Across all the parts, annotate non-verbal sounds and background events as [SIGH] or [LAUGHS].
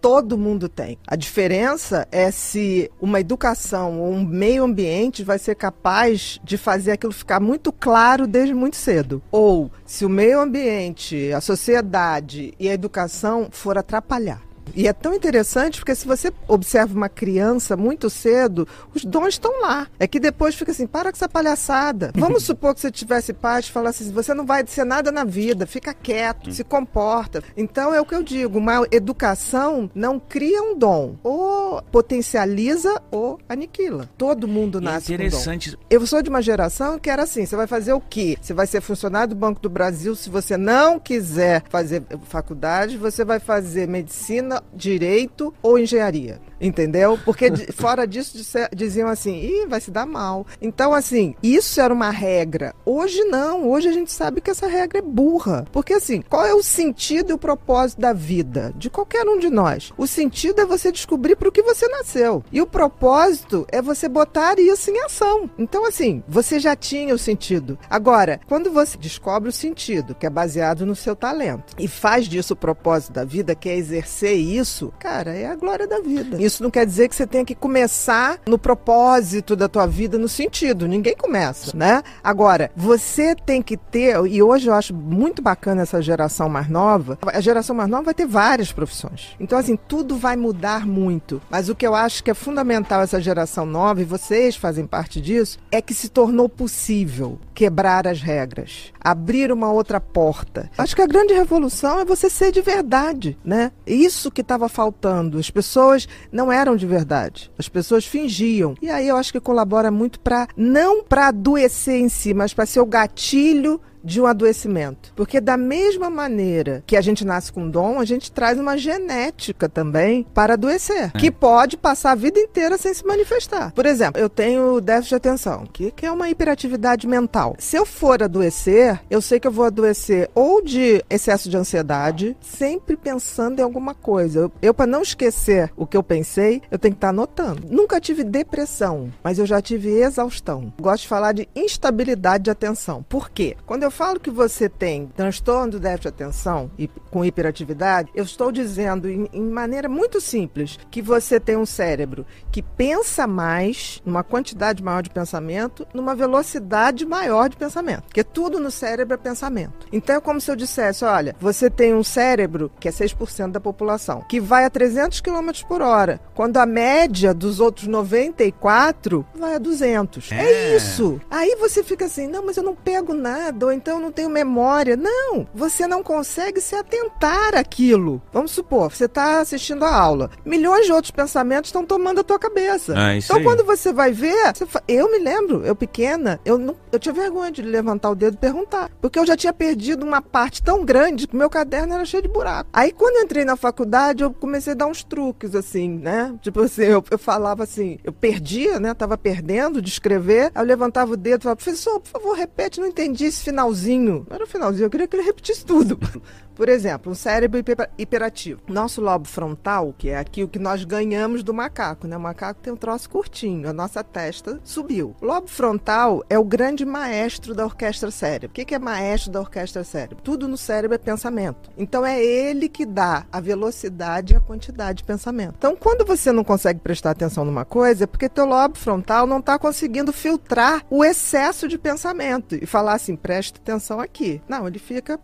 todo mundo tem. A diferença é se uma educação ou um meio ambiente vai ser capaz de fazer aquilo ficar muito claro desde muito cedo. Ou se o meio ambiente, a sociedade e a educação for atrapalhar. E é tão interessante porque se você observa uma criança muito cedo, os dons estão lá. É que depois fica assim, para com essa palhaçada. [LAUGHS] Vamos supor que você tivesse paz e falasse assim, você não vai ser nada na vida, fica quieto, se comporta. Então é o que eu digo, uma educação não cria um dom, ou potencializa ou aniquila. Todo mundo nasce é interessante. com dom. Eu sou de uma geração que era assim, você vai fazer o quê? Você vai ser funcionário do Banco do Brasil, se você não quiser fazer faculdade, você vai fazer medicina direito ou engenharia. Entendeu? Porque fora disso diziam assim, Ih, vai se dar mal. Então, assim, isso era uma regra. Hoje não. Hoje a gente sabe que essa regra é burra. Porque, assim, qual é o sentido e o propósito da vida? De qualquer um de nós. O sentido é você descobrir para o que você nasceu. E o propósito é você botar isso em ação. Então, assim, você já tinha o sentido. Agora, quando você descobre o sentido, que é baseado no seu talento, e faz disso o propósito da vida, que é exercer isso, cara, é a glória da vida. Isso não quer dizer que você tenha que começar no propósito da tua vida, no sentido. Ninguém começa, né? Agora, você tem que ter, e hoje eu acho muito bacana essa geração mais nova, a geração mais nova vai ter várias profissões. Então, assim, tudo vai mudar muito. Mas o que eu acho que é fundamental essa geração nova, e vocês fazem parte disso, é que se tornou possível quebrar as regras, abrir uma outra porta. Acho que a grande revolução é você ser de verdade, né? Isso que estava faltando. As pessoas não eram de verdade. As pessoas fingiam. E aí eu acho que colabora muito para não para adoecer em si, mas para ser o gatilho de um adoecimento. Porque da mesma maneira que a gente nasce com dom, a gente traz uma genética também para adoecer, é. que pode passar a vida inteira sem se manifestar. Por exemplo, eu tenho déficit de atenção, que, que é uma hiperatividade mental. Se eu for adoecer, eu sei que eu vou adoecer ou de excesso de ansiedade, sempre pensando em alguma coisa. Eu, eu para não esquecer o que eu pensei, eu tenho que estar anotando. Nunca tive depressão, mas eu já tive exaustão. Gosto de falar de instabilidade de atenção. Por quê? Quando eu falo que você tem transtorno do déficit de atenção e com hiperatividade, eu estou dizendo em, em maneira muito simples que você tem um cérebro que pensa mais, numa quantidade maior de pensamento, numa velocidade maior de pensamento. Porque tudo no cérebro é pensamento. Então é como se eu dissesse: olha, você tem um cérebro, que é 6% da população, que vai a 300 km por hora, quando a média dos outros 94 vai a 200. É, é isso. Aí você fica assim: não, mas eu não pego nada, ou então eu não tenho memória. Não, você não consegue se atentar àquilo. Vamos supor, você está assistindo a aula, milhões de outros pensamentos estão tomando a tua cabeça. Ah, então, aí. quando você vai ver, você eu me lembro, eu pequena, eu não, eu tinha vergonha de levantar o dedo e perguntar, porque eu já tinha perdido uma parte tão grande que meu caderno era cheio de buraco. Aí, quando eu entrei na faculdade, eu comecei a dar uns truques, assim, né? Tipo assim, eu, eu falava assim, eu perdia, né? Tava perdendo de escrever, aí eu levantava o dedo e falava, professor, por favor, repete, não entendi esse final finalzinho, era o finalzinho, eu queria que ele repetisse tudo. [LAUGHS] Por exemplo, um cérebro hiper, hiperativo. Nosso lobo frontal, que é aqui o que nós ganhamos do macaco, né? O macaco tem um troço curtinho, a nossa testa subiu. O lobo frontal é o grande maestro da orquestra cérebro. O que é maestro da orquestra cérebro? Tudo no cérebro é pensamento. Então é ele que dá a velocidade e a quantidade de pensamento. Então, quando você não consegue prestar atenção numa coisa, é porque teu lobo frontal não está conseguindo filtrar o excesso de pensamento e falar assim, preste atenção aqui. Não, ele fica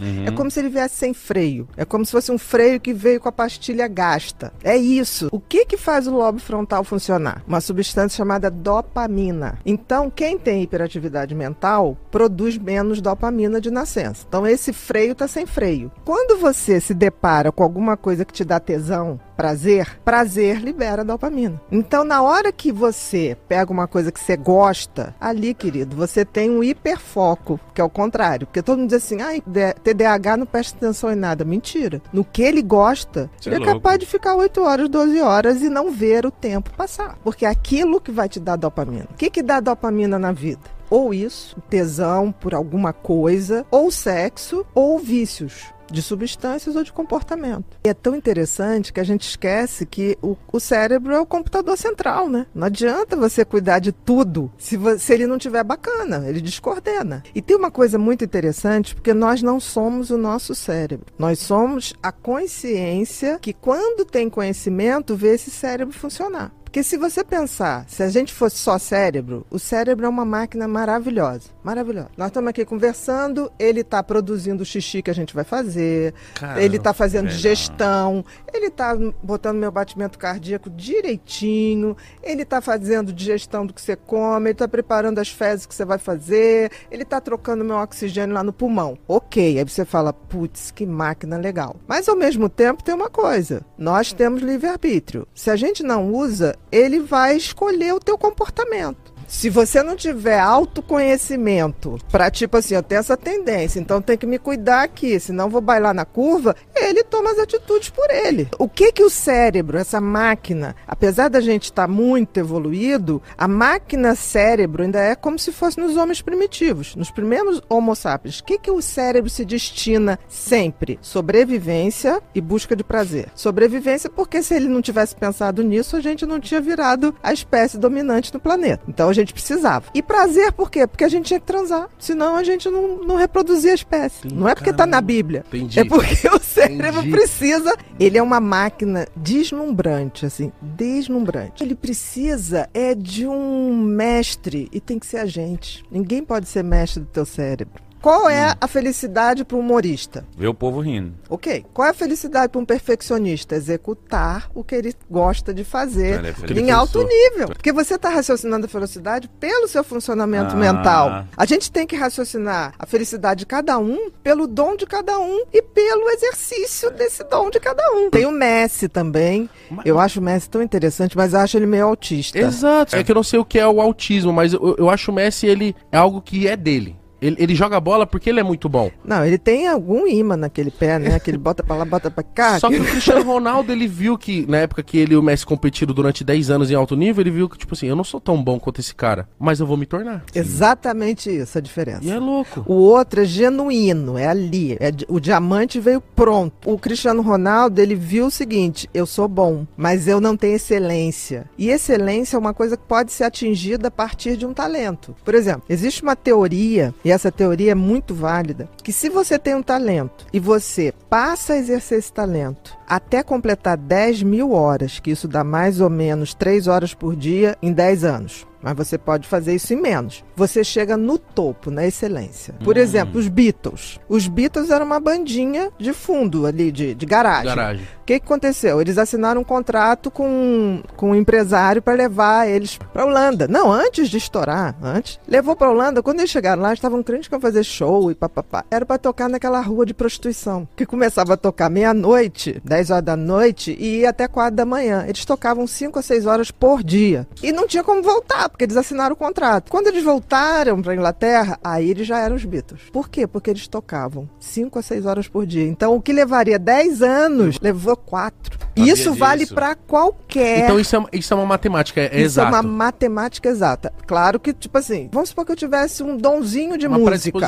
Uhum. É como se ele viesse sem freio. É como se fosse um freio que veio com a pastilha gasta. É isso. O que que faz o lobo frontal funcionar? Uma substância chamada dopamina. Então, quem tem hiperatividade mental produz menos dopamina de nascença. Então, esse freio está sem freio. Quando você se depara com alguma coisa que te dá tesão, prazer, prazer libera dopamina. Então, na hora que você pega uma coisa que você gosta, ali, querido, você tem um hiperfoco, que é o contrário. Porque todo mundo diz assim, ai, TDAH não presta atenção em nada. Mentira. No que ele gosta, Você ele é, é capaz de ficar 8 horas, 12 horas e não ver o tempo passar. Porque é aquilo que vai te dar dopamina. O que, que dá dopamina na vida? ou isso, tesão por alguma coisa, ou sexo, ou vícios de substâncias ou de comportamento. E é tão interessante que a gente esquece que o, o cérebro é o computador central, né? Não adianta você cuidar de tudo se, se ele não tiver bacana, ele descoordena. E tem uma coisa muito interessante, porque nós não somos o nosso cérebro. Nós somos a consciência que, quando tem conhecimento, vê esse cérebro funcionar. Porque se você pensar, se a gente fosse só cérebro, o cérebro é uma máquina maravilhosa. Maravilhosa. Nós estamos aqui conversando, ele está produzindo o xixi que a gente vai fazer, Caramba, ele está fazendo digestão, ele está botando meu batimento cardíaco direitinho, ele está fazendo digestão do que você come, ele está preparando as fezes que você vai fazer, ele está trocando meu oxigênio lá no pulmão. Ok, aí você fala, putz, que máquina legal. Mas ao mesmo tempo tem uma coisa, nós temos livre-arbítrio. Se a gente não usa, ele vai escolher o teu comportamento. Se você não tiver autoconhecimento para tipo assim, eu tenho essa tendência, então tem que me cuidar aqui, senão vou bailar na curva, ele toma as atitudes por ele. O que que o cérebro, essa máquina, apesar da gente estar tá muito evoluído, a máquina cérebro ainda é como se fosse nos homens primitivos, nos primeiros Homo sapiens. O que que o cérebro se destina sempre? Sobrevivência e busca de prazer. Sobrevivência porque se ele não tivesse pensado nisso, a gente não tinha virado a espécie dominante no planeta. Então gente precisava. E prazer por quê? Porque a gente tinha que transar. Senão a gente não, não reproduzia a espécie. Não é porque está na Bíblia. Entendi. É porque o cérebro Entendi. precisa. Ele é uma máquina deslumbrante, assim, deslumbrante. Ele precisa é de um mestre e tem que ser a gente. Ninguém pode ser mestre do teu cérebro. Qual é hum. a felicidade para um humorista? Ver o povo rindo. Ok. Qual é a felicidade para um perfeccionista? Executar o que ele gosta de fazer é em alto nível. Porque você está raciocinando a felicidade pelo seu funcionamento ah. mental. A gente tem que raciocinar a felicidade de cada um pelo dom de cada um e pelo exercício desse dom de cada um. Tem o Messi também. Eu acho o Messi tão interessante, mas acho ele meio autista. Exato. É que eu não sei o que é o autismo, mas eu, eu acho o Messi ele é algo que é dele. Ele, ele, joga bola porque ele é muito bom. Não, ele tem algum imã naquele pé, né? Que ele bota pra lá, bota pra cá. Só que o Cristiano Ronaldo, ele viu que, na época que ele e o Messi competiram durante 10 anos em alto nível, ele viu que, tipo assim, eu não sou tão bom quanto esse cara, mas eu vou me tornar. Exatamente isso, a diferença. E é louco. O outro é genuíno, é ali. É, o diamante veio pronto. O Cristiano Ronaldo, ele viu o seguinte: eu sou bom, mas eu não tenho excelência. E excelência é uma coisa que pode ser atingida a partir de um talento. Por exemplo, existe uma teoria e essa teoria é muito válida, que se você tem um talento e você passa a exercer esse talento até completar 10 mil horas, que isso dá mais ou menos 3 horas por dia em 10 anos mas você pode fazer isso em menos. Você chega no topo, na excelência. Por hum. exemplo, os Beatles. Os Beatles eram uma bandinha de fundo ali, de, de garagem. garagem. O que, que aconteceu? Eles assinaram um contrato com, com um empresário para levar eles para Holanda. Não, antes de estourar, antes. Levou para Holanda. Quando eles chegaram lá, estavam crentes que iam fazer show e papapá. Era para tocar naquela rua de prostituição, que começava a tocar meia-noite, 10 horas da noite e ia até 4 da manhã. Eles tocavam 5 a 6 horas por dia. E não tinha como voltar, porque eles assinaram o contrato. Quando eles voltaram para Inglaterra, aí eles já eram os Beatles. Por quê? Porque eles tocavam 5 a 6 horas por dia. Então, o que levaria 10 anos, levou quatro. Sabia isso vale para qualquer. Então isso é, isso é uma matemática é Isso exato. é uma matemática exata. Claro que, tipo assim, vamos supor que eu tivesse um donzinho de uma música.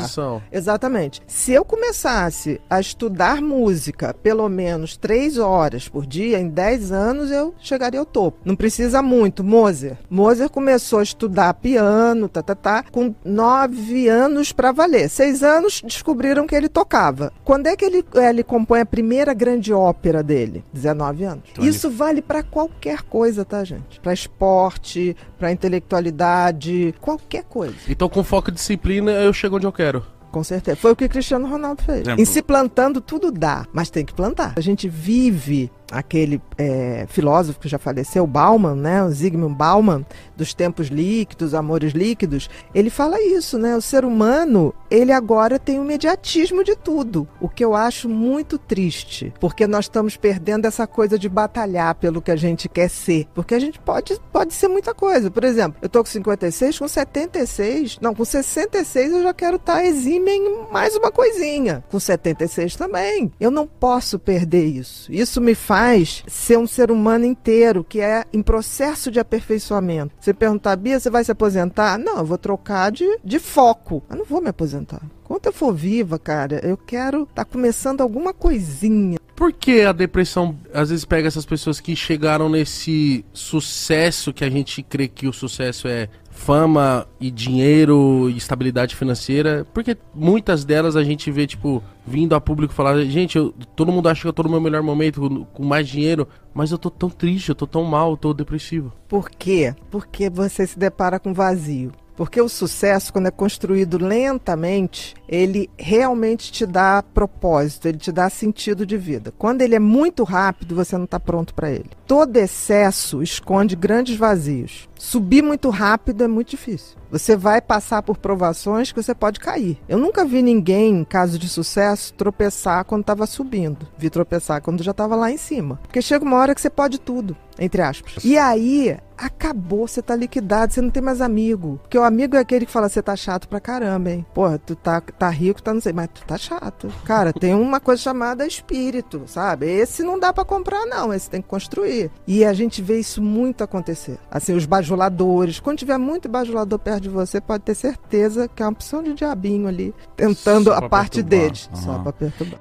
Exatamente. Se eu começasse a estudar música pelo menos três horas por dia, em 10 anos eu chegaria ao topo. Não precisa muito. Mozart. Mozart começou a estudar piano, tá, tá, tá, com nove anos para valer. Seis anos descobriram que ele tocava. Quando é que ele, ele compõe a primeira grande ópera dele? 19 anos. Então, Isso vale para qualquer coisa, tá, gente? Para esporte, para intelectualidade, qualquer coisa. Então, com foco e disciplina, eu chego onde eu quero. Com certeza. Foi o que Cristiano Ronaldo fez. Exemplo. Em se plantando, tudo dá, mas tem que plantar. A gente vive aquele é, filósofo que já faleceu, Bauman, né, o Zygmunt Bauman, dos tempos líquidos, amores líquidos, ele fala isso, né? O ser humano, ele agora tem o imediatismo de tudo, o que eu acho muito triste, porque nós estamos perdendo essa coisa de batalhar pelo que a gente quer ser, porque a gente pode, pode ser muita coisa. Por exemplo, eu tô com 56, com 76, não, com 66 eu já quero estar tá exime em mais uma coisinha. Com 76 também. Eu não posso perder isso. Isso me faz ser um ser humano inteiro, que é em processo de aperfeiçoamento. Você perguntar, Bia, você vai se aposentar? Não, eu vou trocar de, de foco. Eu não vou me aposentar. Enquanto eu for viva, cara, eu quero estar tá começando alguma coisinha. Por que a depressão às vezes pega essas pessoas que chegaram nesse sucesso que a gente crê que o sucesso é fama e dinheiro e estabilidade financeira? Porque muitas delas a gente vê, tipo, vindo a público falar: gente, eu, todo mundo acha que eu tô no meu melhor momento, com, mais dinheiro, mas eu tô tão triste, eu tô tão mal, eu tô depressivo. Por quê? Porque você se depara com vazio. Porque o sucesso, quando é construído lentamente, ele realmente te dá propósito, ele te dá sentido de vida. Quando ele é muito rápido, você não está pronto para ele. Todo excesso esconde grandes vazios. Subir muito rápido é muito difícil. Você vai passar por provações que você pode cair. Eu nunca vi ninguém, em caso de sucesso, tropeçar quando estava subindo. Vi tropeçar quando já estava lá em cima. Porque chega uma hora que você pode tudo, entre aspas. E aí, acabou, você tá liquidado, você não tem mais amigo. Porque o amigo é aquele que fala, você tá chato pra caramba, hein? Porra, tu tá, tá rico, tá não sei, mas tu tá chato. Cara, tem uma coisa chamada espírito, sabe? Esse não dá para comprar, não, esse tem que construir. E a gente vê isso muito acontecer. Assim, os bajuladores. Quando tiver muito bajulador perto de você, pode ter certeza que é uma opção de diabinho ali, tentando a parte perturbar. deles. Uhum. Só pra perturbar.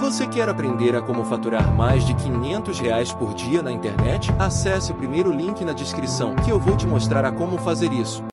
Você quer aprender a como faturar mais de 500 reais por dia na internet? Acesse o primeiro link na descrição que eu vou te mostrar a como fazer isso.